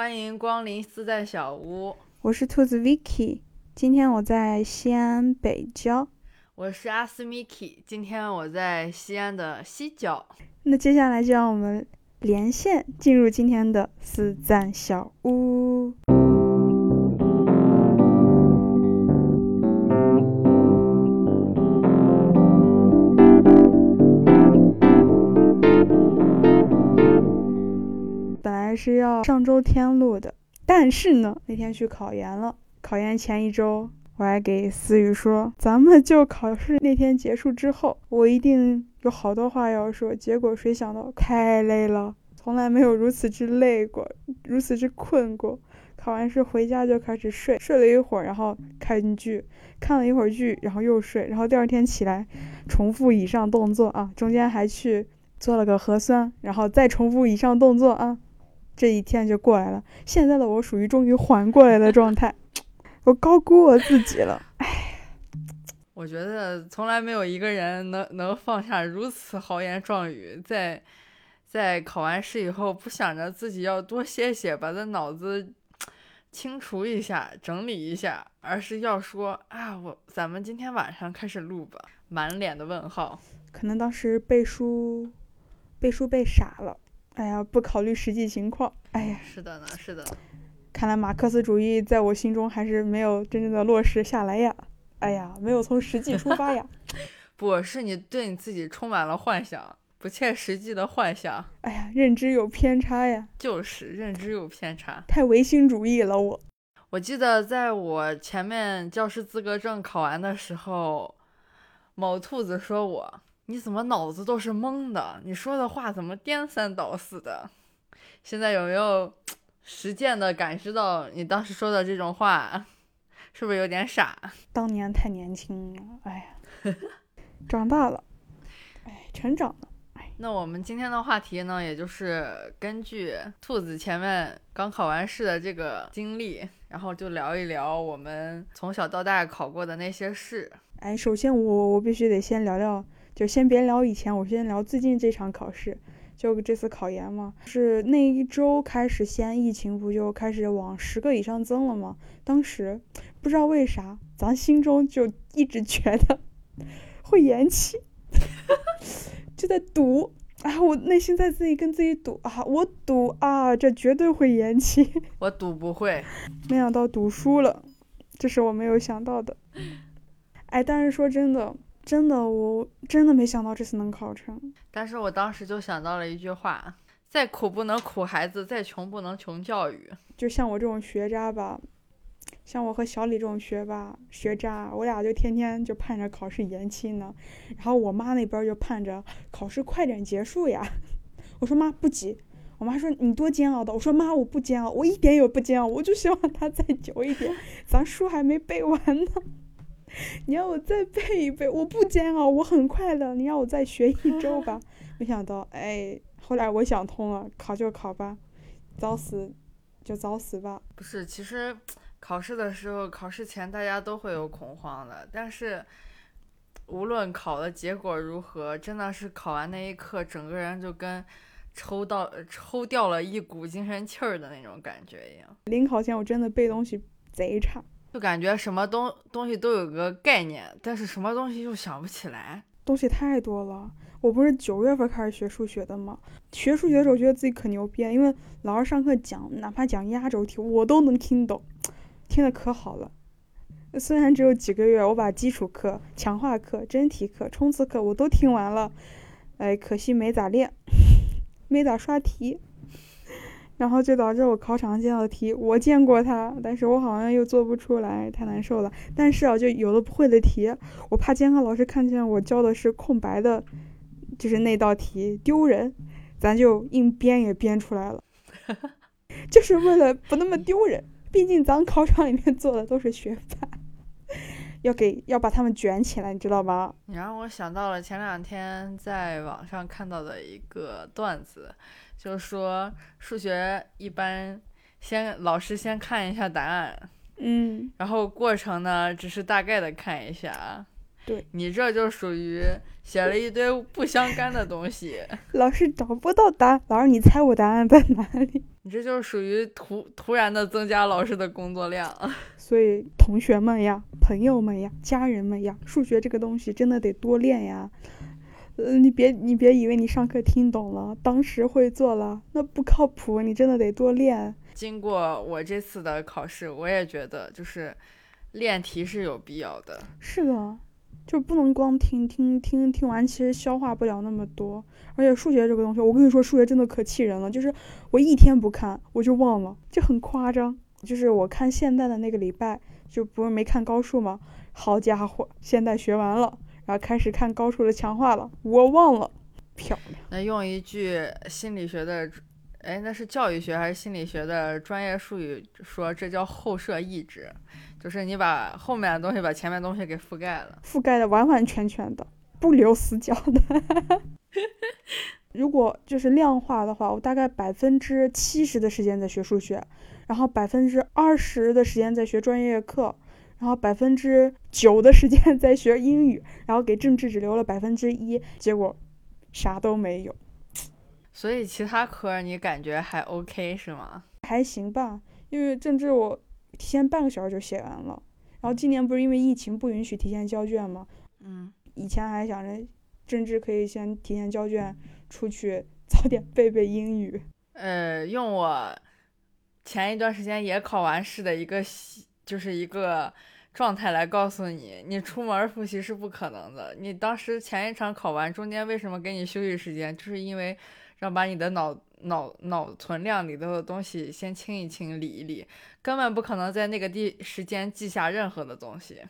欢迎光临私在小屋，我是兔子 Vicky，今天我在西安北郊。我是阿斯 Miki，今天我在西安的西郊。那接下来就让我们连线进入今天的私赞小屋。还是要上周天录的，但是呢，那天去考研了。考研前一周，我还给思雨说，咱们就考试那天结束之后，我一定有好多话要说。结果谁想到，太累了，从来没有如此之累过，如此之困过。考完试回家就开始睡，睡了一会儿，然后看剧，看了一会儿剧，然后又睡，然后第二天起来重复以上动作啊，中间还去做了个核酸，然后再重复以上动作啊。这一天就过来了，现在的我属于终于缓过来的状态，我高估我自己了，唉。我觉得从来没有一个人能能放下如此豪言壮语，在在考完试以后不想着自己要多歇歇，把这脑子清除一下、整理一下，而是要说啊，我咱们今天晚上开始录吧，满脸的问号。可能当时背书背书背傻了。哎呀，不考虑实际情况。哎呀，是的呢，是的。看来马克思主义在我心中还是没有真正的落实下来呀。哎呀，没有从实际出发呀。不是你对你自己充满了幻想，不切实际的幻想。哎呀，认知有偏差呀。就是认知有偏差，太唯心主义了我。我记得在我前面教师资格证考完的时候，某兔子说我。你怎么脑子都是懵的？你说的话怎么颠三倒四的？现在有没有实践的感知到你当时说的这种话，是不是有点傻？当年太年轻了，哎呀，长大了，哎，成长了，哎。那我们今天的话题呢，也就是根据兔子前面刚考完试的这个经历，然后就聊一聊我们从小到大考过的那些事。哎，首先我我必须得先聊聊。就先别聊以前，我先聊最近这场考试，就这次考研嘛，是那一周开始，西安疫情不就开始往十个以上增了吗？当时不知道为啥，咱心中就一直觉得会延期，就在赌啊，我内心在自己跟自己赌啊，我赌啊，这绝对会延期，我赌不会，没想到赌输了，这是我没有想到的，哎，但是说真的。真的，我真的没想到这次能考成。但是我当时就想到了一句话：再苦不能苦孩子，再穷不能穷教育。就像我这种学渣吧，像我和小李这种学霸、学渣，我俩就天天就盼着考试延期呢。然后我妈那边就盼着考试快点结束呀。我说妈不急。我妈说你多煎熬的。我说妈我不煎熬，我一点也不煎熬，我就希望它再久一点。咱书还没背完呢。你要我再背一背，我不煎熬，我很快乐。你让我再学一周吧，没想到，哎，后来我想通了，考就考吧，早死就早死吧。不是，其实考试的时候，考试前大家都会有恐慌的，但是无论考的结果如何，真的是考完那一刻，整个人就跟抽到抽掉了一股精神气儿的那种感觉一样。临考前我真的背东西贼差。就感觉什么东东西都有个概念，但是什么东西又想不起来，东西太多了。我不是九月份开始学数学的吗？学数学的时候觉得自己可牛逼，因为老师上课讲，哪怕讲压轴题，我都能听懂，听的可好了。虽然只有几个月，我把基础课、强化课、真题课、冲刺课我都听完了，哎，可惜没咋练，没咋刷题。然后就导致我考场见到的题，我见过它，但是我好像又做不出来，太难受了。但是啊，就有的不会的题，我怕监考老师看见我教的是空白的，就是那道题丢人，咱就硬编也编出来了，就是为了不那么丢人。毕竟咱考场里面坐的都是学霸，要给要把他们卷起来，你知道吗？你让我想到了前两天在网上看到的一个段子。就是说数学一般，先老师先看一下答案，嗯，然后过程呢只是大概的看一下，对你这就属于写了一堆不相干的东西，老师找不到答案，老师你猜我答案在哪里？你这就属于突突然的增加老师的工作量。所以同学们呀、朋友们呀、家人们呀，数学这个东西真的得多练呀。呃，你别你别以为你上课听懂了，当时会做了，那不靠谱。你真的得多练。经过我这次的考试，我也觉得就是练题是有必要的。是的，就不能光听听听听完，其实消化不了那么多。而且数学这个东西，我跟你说，数学真的可气人了。就是我一天不看，我就忘了，就很夸张。就是我看现代的那个礼拜，就不是没看高数吗？好家伙，现代学完了，然后开始看高数的强化了，我忘了，漂亮。那用一句心理学的，哎，那是教育学还是心理学的专业术语说，这叫后设抑制，就是你把后面的东西把前面东西给覆盖了。覆盖的完完全全的，不留死角的。如果就是量化的话，我大概百分之七十的时间在学数学，然后百分之二十的时间在学专业课，然后百分之九的时间 在学英语，然后给政治只留了百分之一，结果啥都没有，所以其他科你感觉还 OK 是吗？还行吧。因为政治我提前半个小时就写完了，然后今年不是因为疫情不允许提前交卷吗？嗯，以前还想着政治可以先提前交卷，出去 早点背背英语。呃，用我前一段时间也考完试的一个，就是一个状态来告诉你，你出门复习是不可能的。你当时前一场考完，中间为什么给你休息时间，就是因为让把你的脑脑脑存量里头的东西先清一清、理一理，根本不可能在那个地时间记下任何的东西。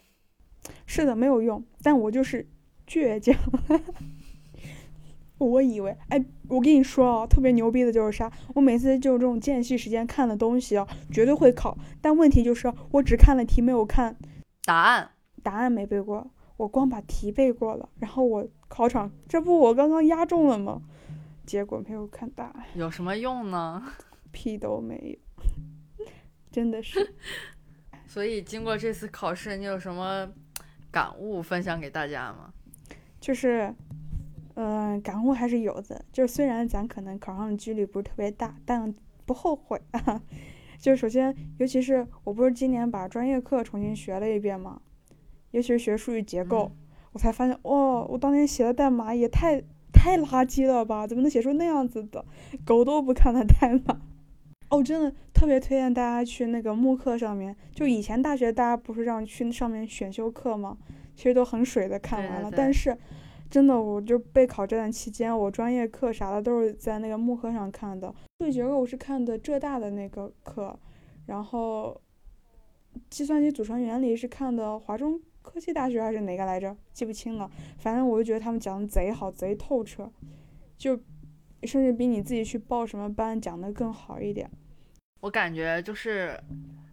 是的，没有用，但我就是倔强。我以为，哎，我跟你说哦，特别牛逼的就是啥？我每次就这种间隙时间看的东西啊，绝对会考。但问题就是，我只看了题，没有看答案。答案，没背过，我光把题背过了。然后我考场，这不我刚刚押中了吗？结果没有看答案，有什么用呢？屁都没有，真的是。所以经过这次考试，你有什么感悟分享给大家吗？就是，嗯、感悟还是有的。就是虽然咱可能考上的几率不是特别大，但不后悔啊。就首先，尤其是我不是今年把专业课重新学了一遍嘛，尤其是学数据结构，我才发现，哦，我当年写的代码也太太垃圾了吧？怎么能写出那样子的狗都不看的代码？哦，真的特别推荐大家去那个慕课上面。就以前大学大家不是让去上面选修课吗？其实都很水的看完了，对对对但是真的，我就备考这段期间，我专业课啥的都是在那个慕课上看的。数据结构我是看的浙大的那个课，然后计算机组成原理是看的华中科技大学还是哪个来着？记不清了。反正我就觉得他们讲的贼好，贼透彻，就甚至比你自己去报什么班讲的更好一点。我感觉就是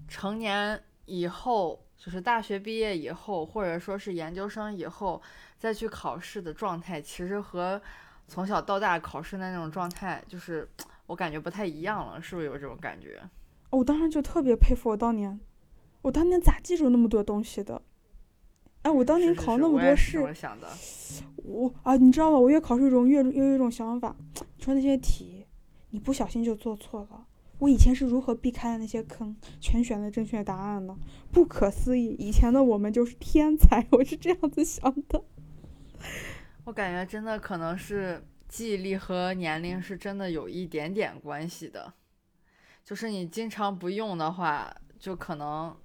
成年以后，就是大学毕业以后，或者说是研究生以后再去考试的状态，其实和从小到大考试的那种状态，就是 我感觉不太一样了，是不是有这种感觉？哦我当时就特别佩服我当年，我当年咋记住那么多东西的？哎，我当年考那么多试，么想的。我啊，你知道吗？我越考试中越越有一种想法，说那些题，你不小心就做错了。我以前是如何避开了那些坑，全选了正确答案呢？不可思议！以前的我们就是天才，我是这样子想的。我感觉真的可能是记忆力和年龄是真的有一点点关系的，就是你经常不用的话，就可能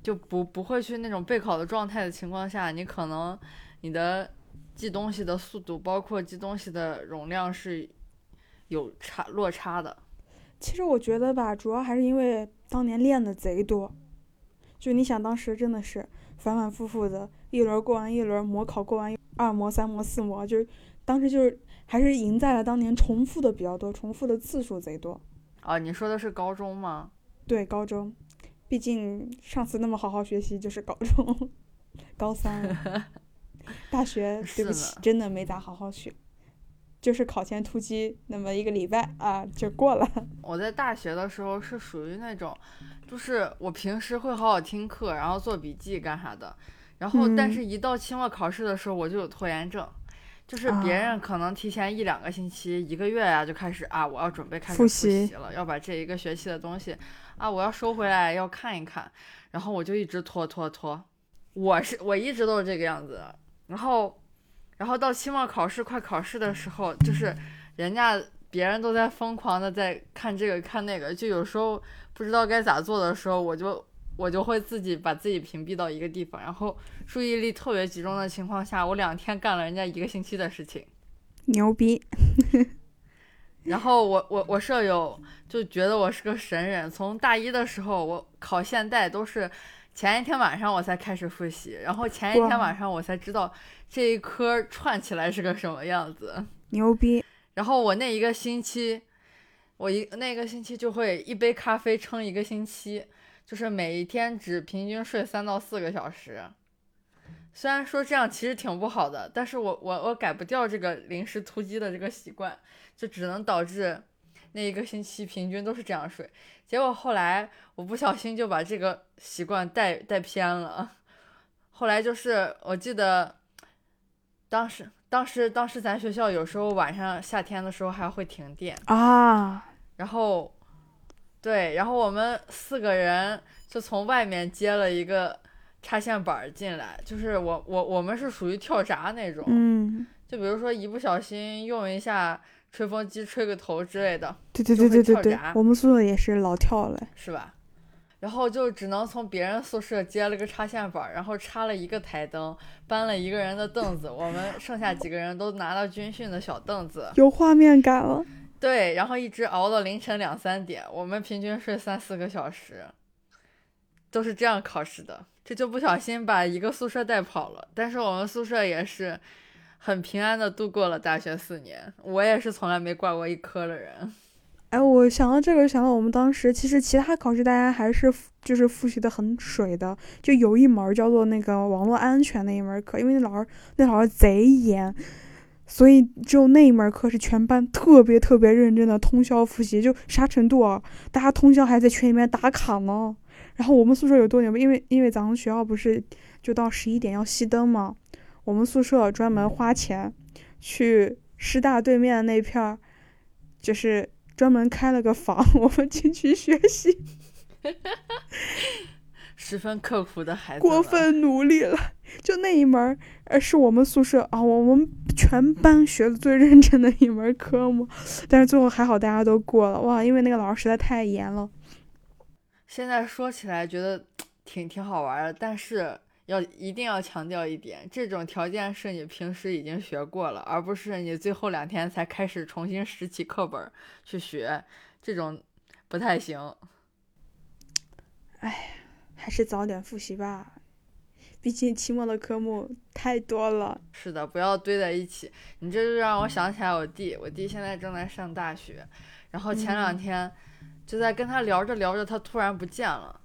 就不不会去那种备考的状态的情况下，你可能你的记东西的速度，包括记东西的容量是有差落差的。其实我觉得吧，主要还是因为当年练的贼多。就你想，当时真的是反反复复的，一轮过完一轮，模考过完二模、三模、四模，就是当时就是还是赢在了当年重复的比较多，重复的次数贼多。啊，你说的是高中吗？对，高中，毕竟上次那么好好学习就是高中，高三，大学对不，起真的没咋好好学，就是考前突击那么一个礼拜啊就过了。我在大学的时候是属于那种，就是我平时会好好听课，然后做笔记干啥的，然后但嗯是一到期末考试的时候，我就有拖延症。就是别啊人可能提前一两个星期、一个月呀、就开始啊，我要准备开始复习了，要把这一个学期的东西啊，我要收回来，要看一看，然后我就一直拖拖拖。我是我一直都是这个样子，然后，然后到期末考试快考试的时候，就是人家别人都在疯狂的在看这个看那个，就有时候不知道该咋做的时候，我就我就会自己把自己屏蔽到一个地方，然后注意力特别集中的情况下，我两天干了人家一个星期的事情。牛逼！然后我我我舍友就觉得我是个神人，从大一的时候我考现代都是前一天晚上我才开始复习，然后前一天晚上我才知道这一科串起来是个什么样子。牛逼！然后我那一个星期，我一那个星期就会一杯咖啡撑一个星期，就是每一天只平均睡三到四个小时。虽然说这样其实挺不好的，但是我我我改不掉这个临时突击的这个习惯，就只能导致那一个星期平均都是这样睡。结果后来我不小心就把这个习惯带带偏了。后来就是我记得，当时当时当时咱学校有时候晚上夏天的时候还会停电，啊，然后对，然后我们四个人就从外面接了一个插线板进来，就是我我我们是属于跳闸那种，嗯，就比如说一不小心用一下吹风机吹个头之类的，对对对对对对，我们宿舍也是老跳了。是吧？然后就只能从别人宿舍接了个插线板，然后插了一个台灯，搬了一个人的凳子，我们剩下几个人都拿到军训的小凳子，有画面感了。对，然后一直熬到凌晨两三点，我们平均睡三四个小时，都是这样考试的。这就不小心把一个宿舍带跑了，但是我们宿舍也是很平安的度过了大学四年。我也是从来没挂过一科的人。哎，我想到这个，想到我们当时其实其他考试大家还是就是复习的很水的，就有一门叫做那个网络安全那一门课，因为那老师那老师贼严，所以只有那一门课是全班特别特别认真的通宵复习，就啥程度啊？大家通宵还在群里面打卡呢。然后我们宿舍有多牛逼，因为因为咱们学校不是就到十一点要熄灯嘛，我们宿舍专门花钱去师大对面的那片儿，就是专门开了个房，我们进去学习，十分刻苦的孩子，过。分努力了。就那一门儿，呃，是我们宿舍啊，我们全班学的最认真的一门科目，但是最后还好大家都过了，哇，因为那个老师实在太严了。现在说起来觉得 挺挺好玩的，但是要一定要强调一点，这种条件是你平时已经学过了，而不是你最后两天才开始重新拾起课本去学，这种不太行。哎还是早点复习吧，毕竟期末的科目太多了。是的，不要堆在一起。你这就让我想起来我弟，我弟现在正在上大学，然后前两嗯天就在跟他聊着聊着，他突然不见了，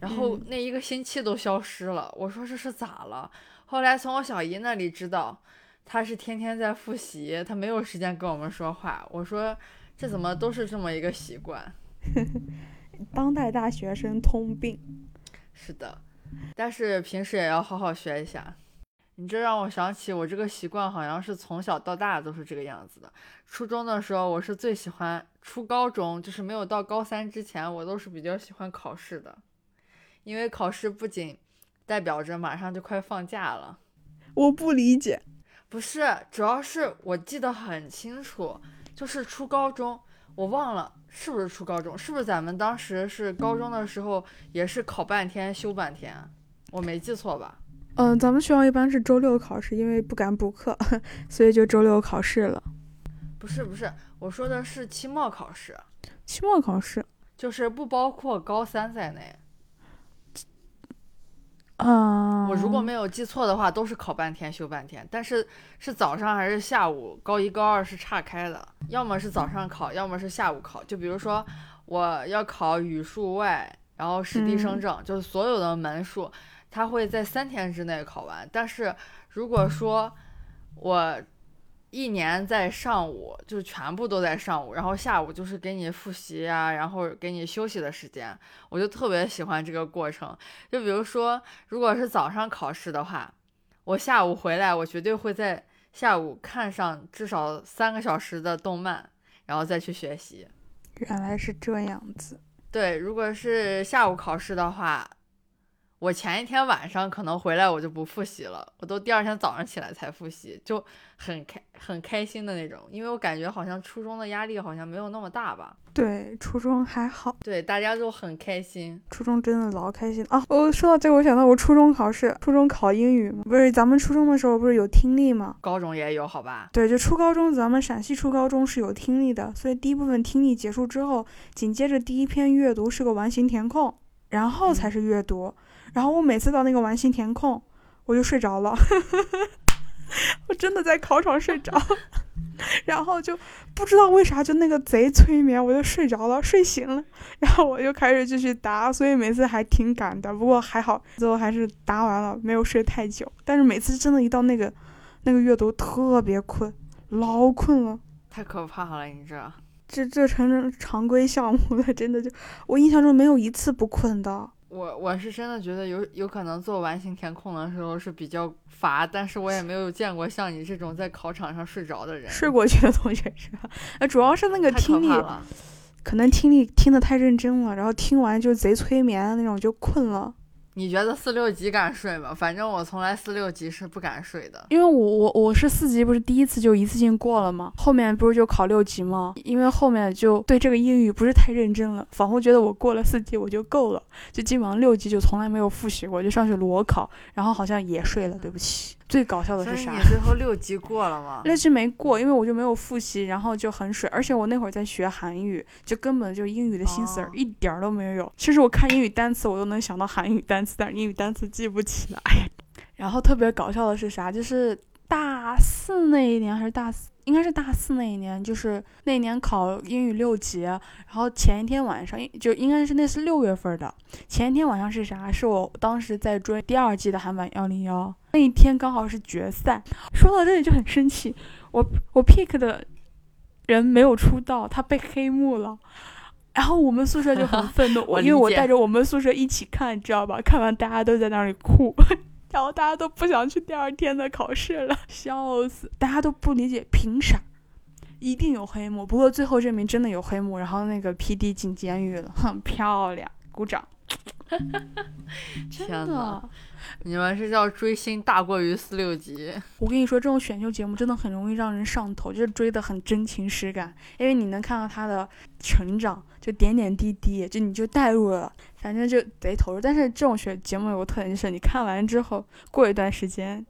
然后嗯那一个星期都消失了。我说这是咋了？后来从我小姨那里知道，她是天天在复习，她没有时间跟我们说话。我说这怎么都是这么一个习惯？当代大学生通病。是的，但是平时也要好好学一下。你这让我想起，我这个习惯好像是从小到大都是这个样子的。初中的时候，我是最喜欢；初高中就是没有到高三之前，我都是比较喜欢考试的，因为考试不仅代表着马上就快放假了，我不理解，不是，主要是我记得很清楚，就是初高中，我忘了是不是初高中，是不是咱们当时是高中的时候也是考半天休半天，我没记错吧？嗯，咱们学校一般是周六考试，因为不敢补课，所以就周六考试了。不是不是，我说的是期末考试，期末考试，就是不包括高三在内。啊、我如果没有记错的话，都是考半天休半天，但是是早上还是下午？高一高二是岔开的，要么是早上考，要么是下午考。就比如说我要考语数外，然后史地生嗯政，就是所有的门数，它会在三天之内考完。但是如果说我一年在上午，就是全部都在上午，然后下午就是给你复习呀，然后给你休息的时间，我就特别喜欢这个过程。就比如说，如果是早上考试的话，我下午回来，我绝对会在下午看上至少三个小时的动漫，然后再去学习。原来是这样子。对，如果是下午考试的话。我前一天晚上可能回来我就不复习了，我都第二天早上起来才复习，就很开很开心的那种，因为我感觉好像初中的压力好像没有那么大吧。对，初中还好。对，大家都很开心。初中真的老开心啊！我说到这个，我想到我初中考试，初中考英语嘛，不是咱们初中的时候不是有听力吗？高中也有，好吧？对，就初高中，咱们陕西初高中是有听力的，所以第一部分听力结束之后，紧接着第一篇阅读是个完形填空，然后才是阅读。然后我每次到那个完形填空，我就睡着了，我真的在考场睡着，然后就不知道为啥就那个贼催眠，我就睡着了，睡醒了，然后我就开始继续答，所以每次还挺赶的，不过还好最后还是答完了，没有睡太久。但是每次真的，一到那个那个阅读特别困，老困了，太可怕了，你这这这成常规项目了，真的就我印象中没有一次不困的。我我是真的觉得有有可能做完形填空的时候是比较乏，但是我也没有见过像你这种在考场上睡着的人。睡过去的同学是吧？呃，主要是那个听力，可能听力听得太认真了，然后听完就贼催眠的那种，就困了。你觉得四六级敢睡吗？反正我从来四六级是不敢睡的，因为我我我是四级，不是第一次就一次性过了吗？后面不是就考六级吗？因为后面就对这个英语不是太认真了，仿佛觉得我过了四级我就够了，就基本上六级就从来没有复习过，就上去裸考，然后好像也睡了。对不起。最搞笑的是啥？你最后六级过了吗？六级没过，因为我就没有复习，然后就很水。而且我那会儿在学韩语，就根本就英语的心思儿一点儿都没有。其实我看英语单词，我都能想到韩语单词，但是英语单词记不起来。然后特别搞笑的是啥？就是大四那一年还是大四？应该是大四那一年，就是那年考英语六级，然后前一天晚上就应该是那是六月份的前一天晚上是啥？是我当时在追第二季的韩版幺零幺，那一天刚好是决赛。说到这里就很生气，我我 pick 的人没有出道，他被黑幕了，然后我们宿舍就很愤怒，因为我带着我们宿舍一起看，你知道吧？看完大家都在那里哭。然后大家都不想去第二天的考试了，笑死！大家都不理解，凭啥？一定有黑幕。不过最后证明真的有黑幕，然后那个 P D 进监狱了，很 漂亮，鼓掌！天呐，你们是叫追星大过于四六级？我跟你说，这种选秀节目真的很容易让人上头，就是追的很真情实感，因为你能看到他的成长，就点点滴滴，就你就带入了。反正就贼投入，但是这种选节目有个特点，就是你看完之后，过一段时间，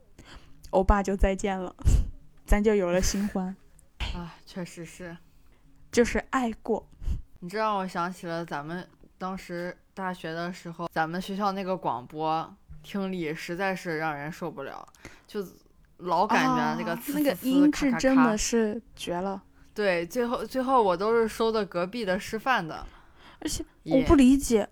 欧巴就再见了，咱就有了新欢。啊，确实是，就是爱过。你这让我想起了咱们当时大学的时候，咱们学校那个广播听力实在是让人受不了，就老感觉那个那个音质真的是绝了。对，最后最后我都是收的隔壁的师范的，而且我不理解。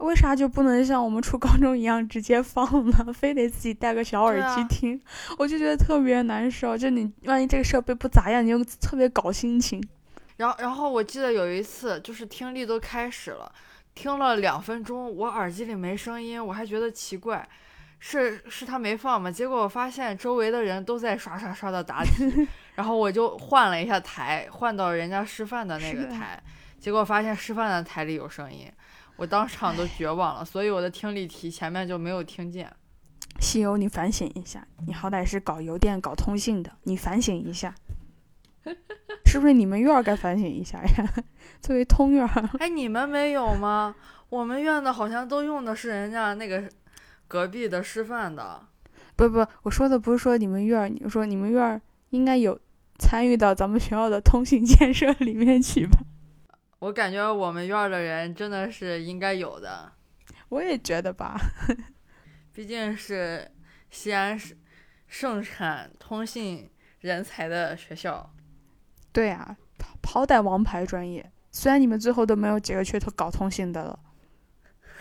为啥就不能像我们初高中一样直接放呢？非得自己带个小耳机听，我就觉得特别难受。就你万一这个设备不咋样，你就特别搞心情。然后，然后我记得有一次，就是听力都开始了，听了两分钟，我耳机里没声音，我还觉得奇怪，是是他没放吗？结果我发现周围的人都在刷刷刷的答题，然后我就换了一下台，换到人家师范的那个台，结果发现师范的台里有声音。我当场都绝望了，所以我的听力题前面就没有听见。西游，你反省一下，你好歹是搞邮电、搞通信的，你反省一下，是不是你们院儿该反省一下呀？作为通院儿，哎，你们没有吗？我们院的好像都用的是人家那个隔壁的师范的。不不，我说的不是说你们院儿，你说你们院儿应该有参与到咱们学校的通信建设里面去吧？我感觉我们院的人真的是应该有的，我也觉得吧，毕竟是西安是盛产通信人才的学校。对啊，好歹王牌专业，虽然你们最后都没有几个去搞通信的了，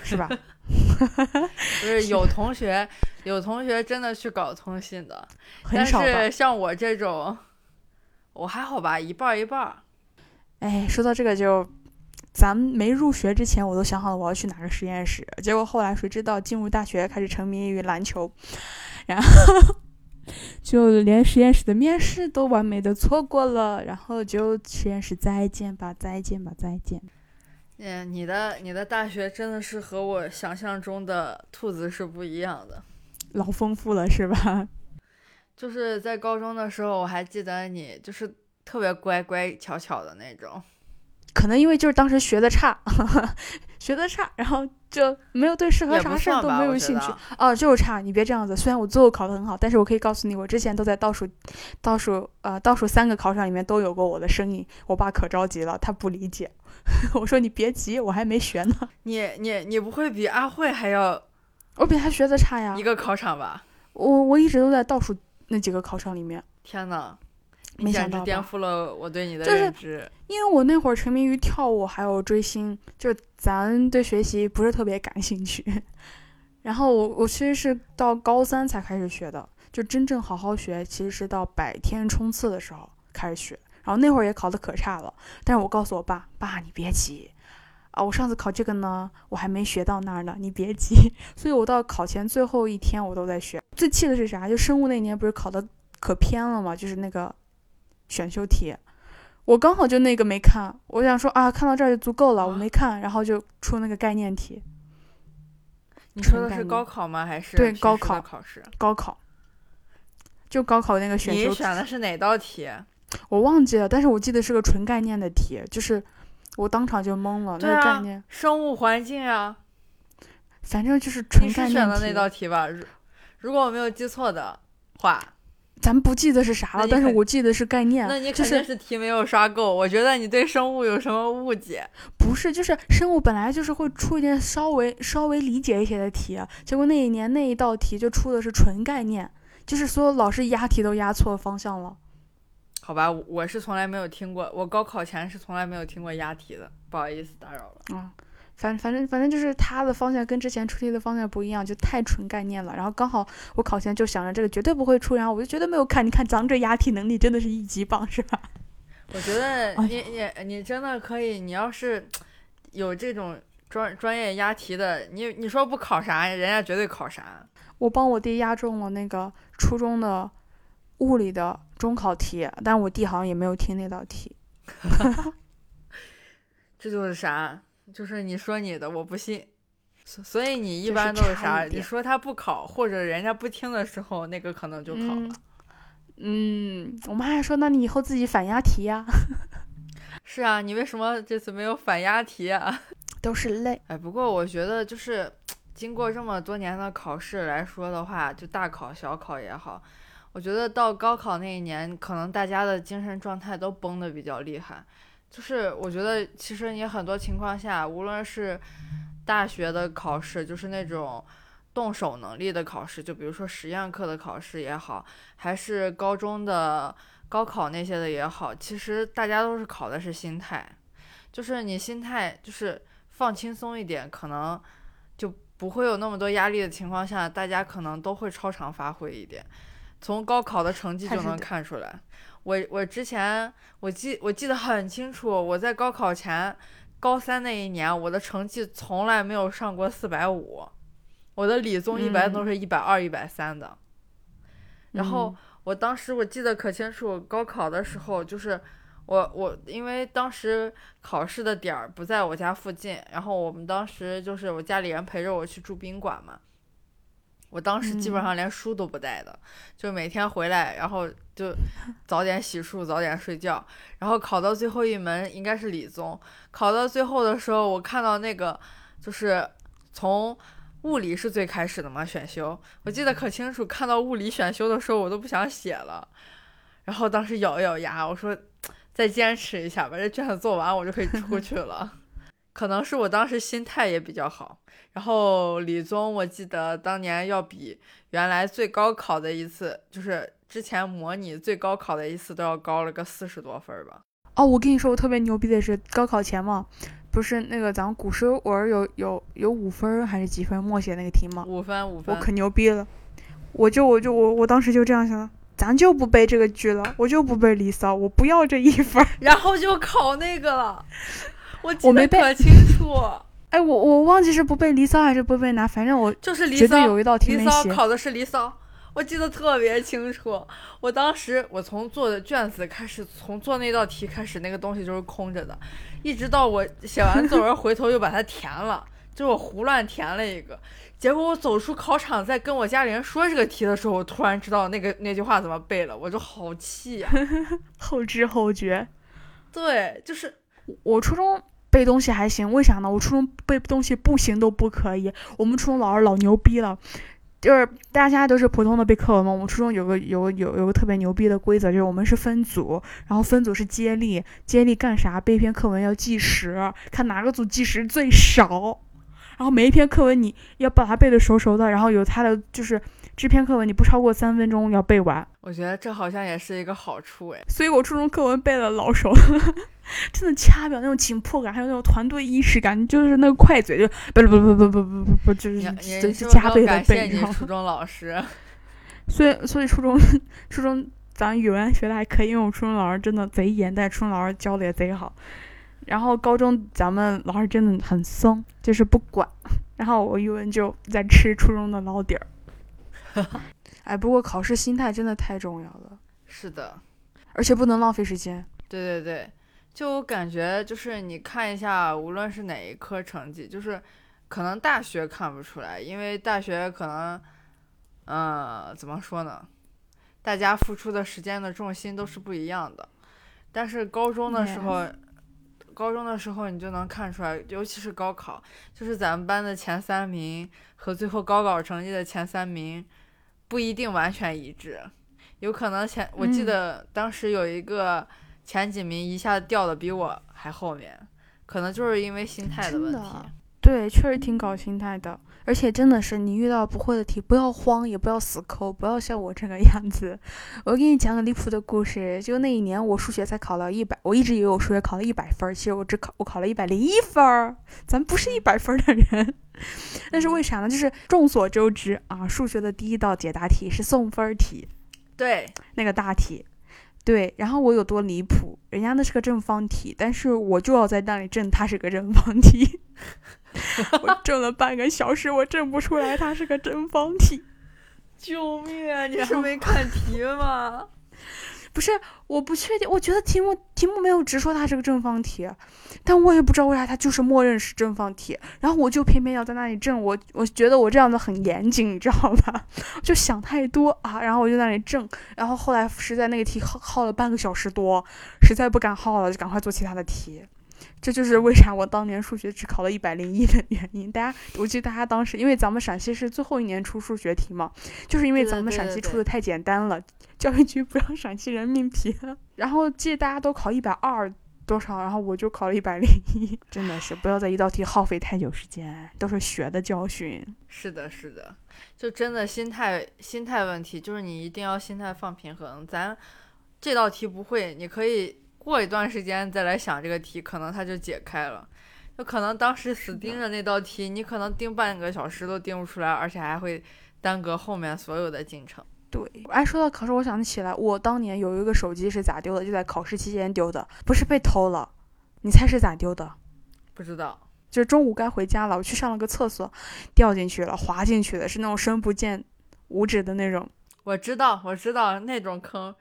是吧？不是有同学，有同学真的去搞通信的，但是像我这种。我还好吧，一半儿一半儿。哎，说到这个就，咱没入学之前，我都想好了我要去哪个实验室。结果后来谁知道进入大学开始沉迷于篮球，然后就连实验室的面试都完美的错过了，然后就实验室再见吧，再见吧，再见。嗯，你的你的大学真的是和我想象中的兔子是不一样的，老丰富了是吧？就是在高中的时候，我还记得你就是特别乖乖巧巧的那种。可能因为就是当时学的差，学的差，然后就没有对适合啥事儿都没有兴趣。哦，就是差，你别这样子。虽然我最后考得很好，但是我可以告诉你，我之前都在倒数，倒数呃倒数三个考场里面都有过我的身影。我爸可着急了，他不理解。我说你别急，我还没学呢。你你你不会比阿慧还要？我比他学的差呀。一个考场吧。我我一直都在倒数那几个考场里面。天呐！没想到颠覆了我对你的认知。因为我那会儿沉迷于跳舞，还有追星，就咱对学习不是特别感兴趣。然后我我其实是到高三才开始学的，就真正好好学，其实是到百天冲刺的时候开始学。然后那会儿也考得可差了，但是我告诉我爸，爸你别急啊，我上次考这个呢，我还没学到那儿呢，你别急。所以我到考前最后一天我都在学。最气的是啥？就生物那年不是考的可偏了嘛？就是那个。选修题，我刚好就那个没看，我想说啊，看到这儿就足够了，我没看，然后就出那个概念题。你说的是高考吗？还是对高考考试？高考，就高考那个选修。你选的是哪道题？我忘记了，但是我记得是个纯概念的题，就是我当场就懵了。那个概念，生物环境啊，反正就是纯概念。选的那道题吧？如如果我没有记错的话。咱不记得是啥了，但是我记得是概念。那你肯定是题没有刷够。我觉得你对生物有什么误解？不是，就是生物本来就是会出一点稍微稍微理解一些的题，结果那一年那一道题就出的是纯概念，就是所有老师押题都押错方向了。好吧，我是从来没有听过，我高考前是从来没有听过押题的，不好意思打扰了。嗯。反反正反正就是他的方向跟之前出题的方向不一样，就太纯概念了。然后刚好我考前就想着这个绝对不会出，然后我就绝对没有看。你看咱这押题能力真的是一级棒，是吧？我觉得你你你真的可以，你要是有这种专专业押题的，你你说不考啥，人家绝对考啥。我帮我弟押中了那个初中的物理的中考题，但是我弟好像也没有听那道题。这就是啥？就是你说你的，我不信，所以你一般都是啥？你说他不考，或者人家不听的时候，那个可能就考了。嗯，我妈还说，那你以后自己反押题呀。是啊，你为什么这次没有反押题啊？都是累。哎，不过我觉得就是经过这么多年的考试来说的话，就大考小考也好，我觉得到高考那一年，可能大家的精神状态都崩的比较厉害。就是我觉得，其实你很多情况下，无论是大学的考试，就是那种动手能力的考试，就比如说实验课的考试也好，还是高中的高考那些的也好，其实大家都是考的是心态。就是你心态就是放轻松一点，可能就不会有那么多压力的情况下，大家可能都会超常发挥一点。从高考的成绩就能看出来。我我之前我记我记得很清楚，我在高考前高三那一年，我的成绩从来没有上过四百五，我的理综一般都是一百二、一百三的。然后我当时我记得可清楚，高考的时候就是我我因为当时考试的点儿不在我家附近，然后我们当时就是我家里人陪着我去住宾馆嘛。我当时基本上连书都不带的，就每天回来，然后就早点洗漱，早点睡觉，然后考到最后一门应该是理综，考到最后的时候，我看到那个就是从物理是最开始的嘛选修，我记得可清楚，看到物理选修的时候，我都不想写了，然后当时咬一咬牙，我说再坚持一下，把这卷子做完，我就可以出去了。可能是我当时心态也比较好，然后理综我记得当年要比原来最高考的一次，就是之前模拟最高考的一次都要高了个四十多分吧。哦，我跟你说，我特别牛逼的是高考前嘛，不是那个咱们古诗文有有有五分还是几分默写那个题吗？五分五分，我可牛逼了，我就我就我我当时就这样想，咱就不背这个句了，我就不背《离骚》，我不要这一分。然后就考那个了，我记我没背得可清楚，哎，我我忘记是不背《离骚》还是不背哪，反正我就是离骚，有一道题离没写。骚考的是离骚，我记得特别清楚。我当时我从做的卷子开始，从做那道题开始，那个东西就是空着的，一直到我写完作文回头又把它填了，就是我胡乱填了一个。结果我走出考场，在跟我家里人说这个题的时候，我突然知道那个那句话怎么背了，我就好气呀、后知后觉。对，就是我初中背东西还行，为啥呢？我初中背东西不行都不可以。我们初中老师老牛逼了，就是大家都是普通的背课文嘛。我们初中有个有有有个特别牛逼的规则，就是我们是分组，然后分组是接力，接力干啥？背一篇课文要计时，看哪个组计时最少。然后每一篇课文你要把它背的熟熟的，然后有它的就是这篇课文你不超过三分钟要背完。我觉得这好像也是一个好处哎。所以我初中课文背的老熟了，真的掐表那种紧迫感，还有那种团队意识感，就是那个快嘴就不不不不不不不不，就是加倍的背，初中老师？所以所以初中初中咱语文学的还可以，因为我初中老师真的贼严，但初中老师教的也贼好。然后高中咱们老师真的很松，就是不管。然后我语文就在吃初中的老底儿。哎，不过考试心态真的太重要了，是的，而且不能浪费时间。对对对，就我感觉就是你看一下，无论是哪一科成绩，就是可能大学看不出来，因为大学可能，呃，怎么说呢？大家付出的时间的重心都是不一样的。但是高中的时候高中的时候你就能看出来，尤其是高考，就是咱们班的前三名和最后高考成绩的前三名不一定完全一致，有可能前我记嗯得当时有一个前几名一下掉的比我还后面，可能就是因为心态的问题。对，确实挺搞心态的。而且真的是，你遇到不会的题，不要慌，也不要死抠，不要像我这个样子。我给你讲个离谱的故事，就那一年我数学才考了一百，我一直以为我数学考了一百分，其实我只考我考了一百零一分儿，咱不是一百分的人。那是为啥呢？就是众所周知啊，数学的第一道解答题是送分题，对，那个大题。对，然后我有多离谱？人家那是个正方体，但是我就要在那里证它是个正方体。我证了半个小时，我证不出来它是个正方体。救命啊！你是没看题吗？不是，我不确定，我觉得题目题目没有直说它是个正方体，但我也不知道为啥它就是默认是正方体，然后我就偏偏要在那里正，我我觉得我这样子很严谨，你知道吧？就想太多啊，然后我就在那里正，然后后来实在那个题耗耗了半个小时多，实在不敢耗了，就赶快做其他的题。这就是为啥我当年数学只考了一百零一的原因。大家，我记得大家当时，因为咱们陕西是最后一年出数学题嘛，就是因为咱们陕西出的太简单了，教育局不让陕西人命题了。然后记得大家都考一百二多少，然后我就考了一百零一。真的是不要在一道题耗费太久时间，都是血的教训。是的，是的，就真的心态心态问题，就是你一定要心态放平衡。咱这道题不会，你可以过一段时间再来想这个题，可能它就解开了。就可能当时死盯着那道题，你可能盯半个小时都盯不出来，而且还会耽搁后面所有的进程。对，哎，说到考试，我想起来，我当年有一个手机是咋丢的，就在考试期间丢的，不是被偷了，你猜是咋丢的？不知道，就是中午该回家了，我去上了个厕所，掉进去了，滑进去的，是那种深不见五指的那种。我知道，我知道那种坑，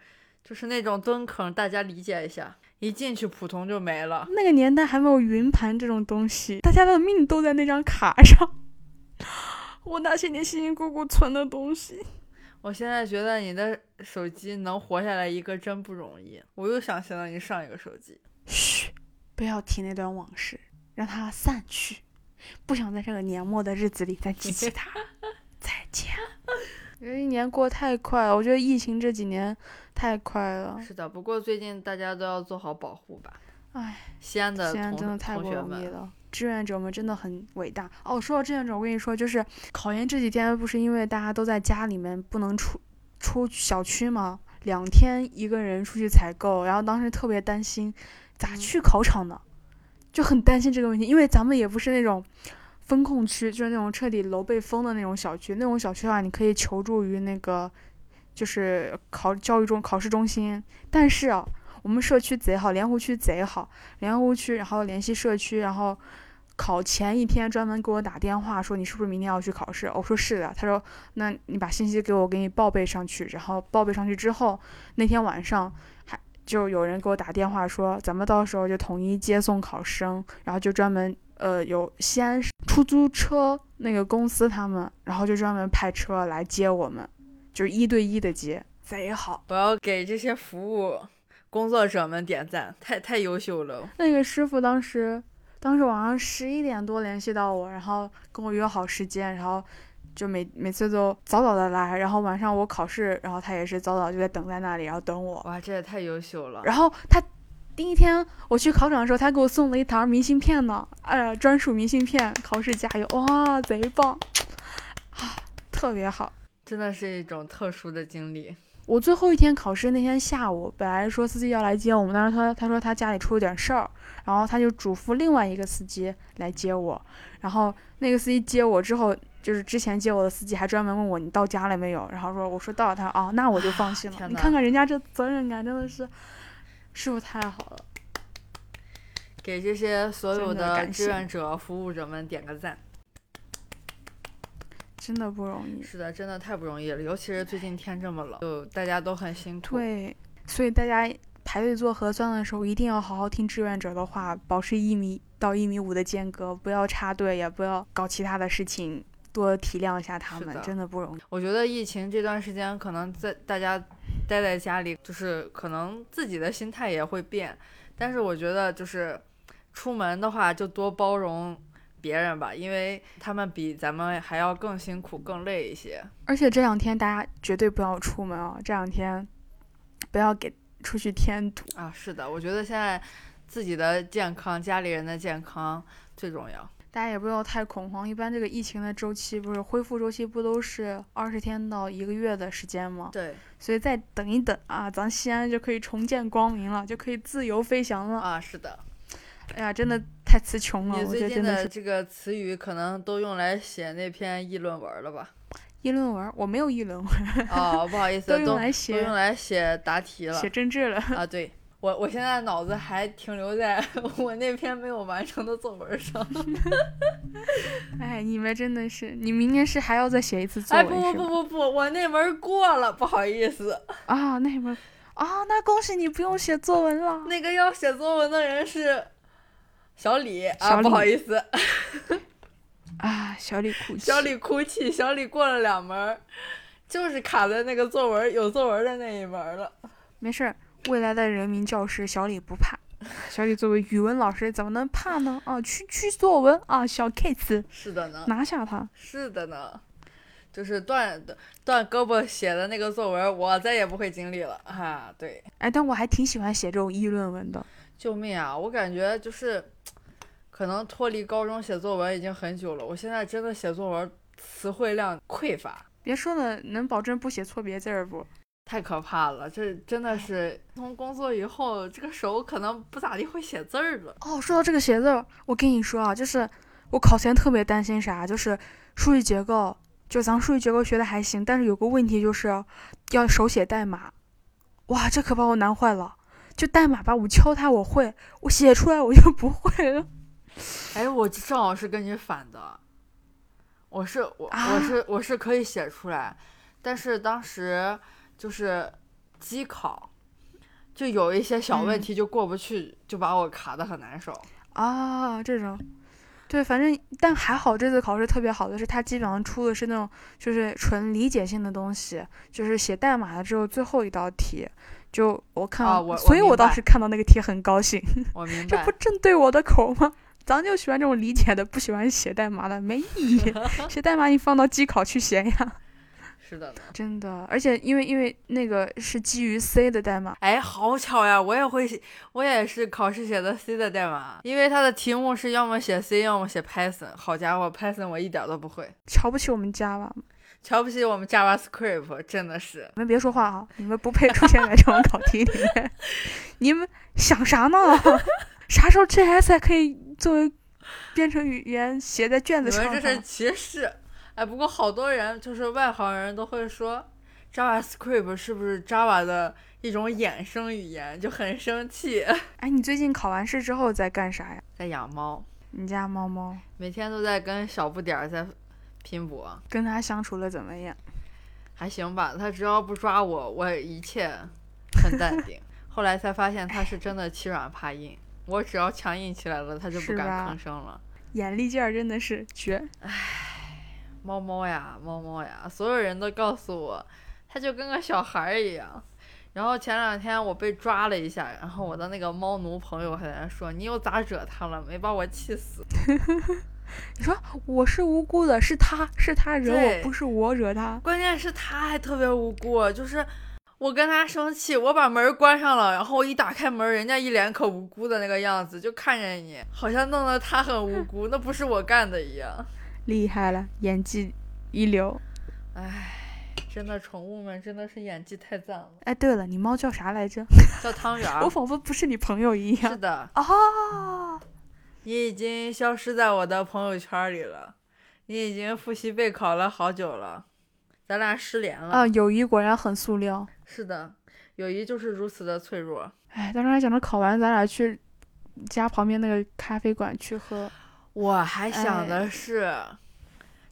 就是那种蹲坑，大家理解一下。一进去普通就没了。那个年代还没有云盘这种东西，大家的命都在那张卡上。我那些年辛辛苦苦存的东西，我现在觉得你的手机能活下来一个真不容易。我又想起了你上一个手机，嘘，不要提那段往事，让它散去。不想在这个年末的日子里再提起它。再见。这一年过太快了，我觉得疫情这几年太快了。是的，不过最近大家都要做好保护吧。唉，西安的西安真的太不容易了，志愿者们真的很伟大。哦，说到志愿者，我跟你说，就是考研这几天不是因为大家都在家里面不能出出小区吗？两天一个人出去采购，然后当时特别担心咋嗯去考场呢，就很担心这个问题，因为咱们也不是那种。风控区就是那种彻底楼被封的那种小区，那种小区的话，你可以求助于那个，就是考教育中考试中心，但是啊，我们社区贼好，莲湖区贼好，莲湖区然后联系社区，然后考前一天专门给我打电话说你是不是明天要去考试？我说是的，他说那你把信息给我，给你报备上去，然后报备上去之后，那天晚上还就有人给我打电话说咱们到时候就统一接送考生，然后就专门。呃，有西安出租车那个公司，他们然后就专门派车来接我们，就是一对一的接，贼好。我要给这些服务工作者们点赞，太太优秀了。那个师傅当时，当时晚上十一点多联系到我，然后跟我约好时间，然后就每每次都早早的来，然后晚上我考试，然后他也是早早就在等在那里，然后等我。哇，这也太优秀了。然后他。第一天我去考场的时候，他给我送了一沓明信片呢，哎呀，专属明信片，考试加油，哇，贼棒，啊，特别好，真的是一种特殊的经历。我最后一天考试那天下午，本来说司机要来接我们，但是他他说他家里出了点事儿，然后他就嘱咐另外一个司机来接我，然后那个司机接我之后，就是之前接我的司机还专门问我你到家了没有，然后说我说到了，他哦，那我就放心了。你看看人家这责任感真的是。师傅太好了，给这些所有的志愿者、服务者们点个赞，真的不容易。是的，真的太不容易了，尤其是最近天这么冷，就大家都很辛苦。对，所以大家排队做核酸的时候，一定要好好听志愿者的话，保持一米到一米五的间隔，不要插队，也不要搞其他的事情，多体谅一下他们，真的不容易。我觉得疫情这段时间，可能在大家。待在家里，就是可能自己的心态也会变，但是我觉得就是出门的话，就多包容别人吧，因为他们比咱们还要更辛苦、更累一些。而且这两天大家绝对不要出门啊！这两天不要给出去添堵啊！是的，我觉得现在自己的健康、家里人的健康最重要。大家也不要太恐慌，一般这个疫情的周期不是恢复周期不都是二十天到一个月的时间吗？对，所以再等一等啊，咱西安就可以重见光明了，就可以自由飞翔了啊！是的，哎呀，真的太词穷了。你最近的这个词语可能都用来写那篇议论文了吧？议论文？我没有议论文。哦，不好意思，都用来写，都用来写答题了，写政治了啊？对。我我现在脑子还停留在 我那篇没有完成的作文上。哎，你们真的是，你明年是还要再写一次作文？哎，不不不不不，我那门过了，不好意思。啊，那门啊，那恭喜你不用写作文了。那个要写作文的人是小李啊，不好意思。啊，小李哭泣。小李哭泣，小李过了两门，就是卡在那个作文有作文的那一门了。没事儿。未来的人民教师小李不怕，小李作为语文老师怎么能怕呢？啊，区区作文啊，小 case，是的呢，拿下他，是的呢，就是断断胳膊写的那个作文，我再也不会经历了哈。对，哎，但我还挺喜欢写这种议论文的。救命啊！我感觉就是，可能脱离高中写作文已经很久了，我现在真的写作文词汇量匮乏。别说了，能保证不写错别字不？太可怕了，这真的是从工作以后，这个手可能不咋地会写字儿了。哦，说到这个写字儿，我跟你说啊，就是我考前特别担心啥，就是数据结构，就咱数据结构学的还行，但是有个问题就是要手写代码，哇，这可把我难坏了。就代码吧，我敲它我会，我写出来我就不会了。哎，我正好是跟你反的，我是我我是我是可以写出来，但是当时。就是机考，就有一些小问题就过不去，就把我卡的很难受啊。这种，对，反正但还好，这次考试特别好的是，它基本上出的是那种就是纯理解性的东西，就是写代码的之后最后一道题。就我看，所以我当时看到那个题很高兴。我 明白，这不正对我的口吗？咱就喜欢这种理解的，不喜欢写代码的，没意义。写代码你放到机考去写呀。是的，真的，而且因为因为那个是基于 C 的代码，哎，好巧呀，我也会写，我也是考试写的 C 的代码，因为它的题目是要么写 C，要么写 Python。好家伙，Python 我一点都不会，瞧不起我们 Java 瞧不起我们 JavaScript，真的是。你们别说话啊，你们不配出现在这种考题里面。你们想啥呢？啥时候 JS 还可以作为编程语言写在卷子上？你们这是歧视。哎，不过好多人就是外行人都会说 JavaScript 是不是 Java 的一种衍生语言？就很生气。哎，你最近考完试之后在干啥呀？在养猫，你家猫猫每天都在跟小不点儿在拼搏，跟它相处的怎么样？还行吧。它只要不抓我，我一切很淡定。后来才发现它是真的欺软怕硬，我只要强硬起来了，它就不敢吭声了。眼力劲儿真的是绝。猫猫呀，猫猫呀，所有人都告诉我，它就跟个小孩儿一样。然后前两天我被抓了一下，然后我的那个猫奴朋友还在那说：“你又咋惹它了？没把我气死。你说我是无辜的，是他是他惹对我，不是我惹他”。关键是他还特别无辜，就是我跟他生气，我把门关上了，然后我一打开门，人家一脸可无辜的那个样子，就看着你，好像弄得他很无辜，那不是我干的一样。厉害了，演技一流。唉，真的宠物们真的是演技太赞了，哎，对了，你猫叫啥来着？叫汤圆儿 我。仿佛不是你朋友一样。是的，哦，你已经消失在我的朋友圈里了，你已经复习备考了好久了，咱俩失联了。啊，友谊果然很塑料。是的，友谊就是如此的脆弱。哎，当时还想着考完咱俩去家旁边那个咖啡馆去喝。我还想的是，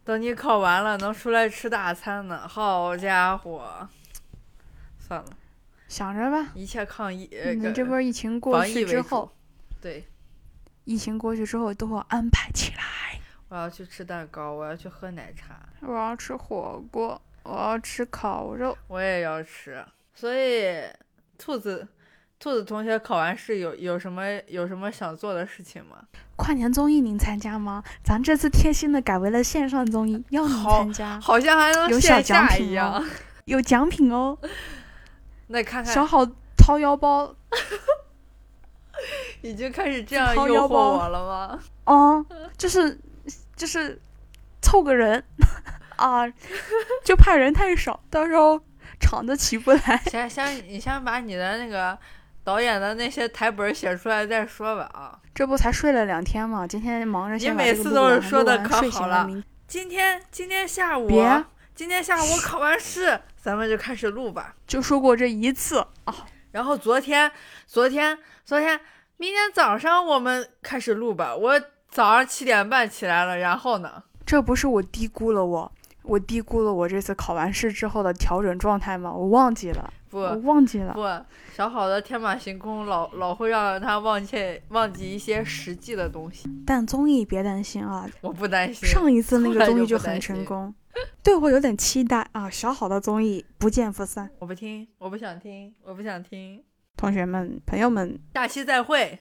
等你考完了能出来吃大餐呢。好家伙，算了，想着吧，一切抗疫，呃嗯，这波疫情过去之后，对，疫情过去之后都要安排起来。我要去吃蛋糕，我要去喝奶茶，我要吃火锅，我要吃烤肉。我也要吃。所以，兔子，兔子同学考完试有有什么有什么想做的事情吗？跨年综艺您参加吗？咱这次贴心的改为了线上综艺，要您参加，好像还能有小奖品一样哦。有奖品哦。那看看小好掏腰包 已经开始这样掏诱惑我了吗？啊，就是就是凑个人啊，就怕人太少，到时候场子起不来。先先你先把你的那个导演的那些台本写出来再说吧啊！这不才睡了两天吗？今天忙着你先把每次都是说得录完睡可好了今天今天下午别，今天下午我考完试，咱们就开始录吧。就说过这一次啊。然后昨天昨天昨天，明天早上我们开始录吧。我早上七点半起来了，然后呢？这不是我低估了我，我低估了我这次考完试之后的调整状态吗？我忘记了，不我忘记了。不，小好的天马行空老老会让他忘记忘记一些实际的东西。但综艺别担心啊，我不担心。上一次那个 综艺就很成功，对我有点期待啊。小好的综艺不见不散，我不听，我不想听，我不想听。同学们、朋友们，下期再会。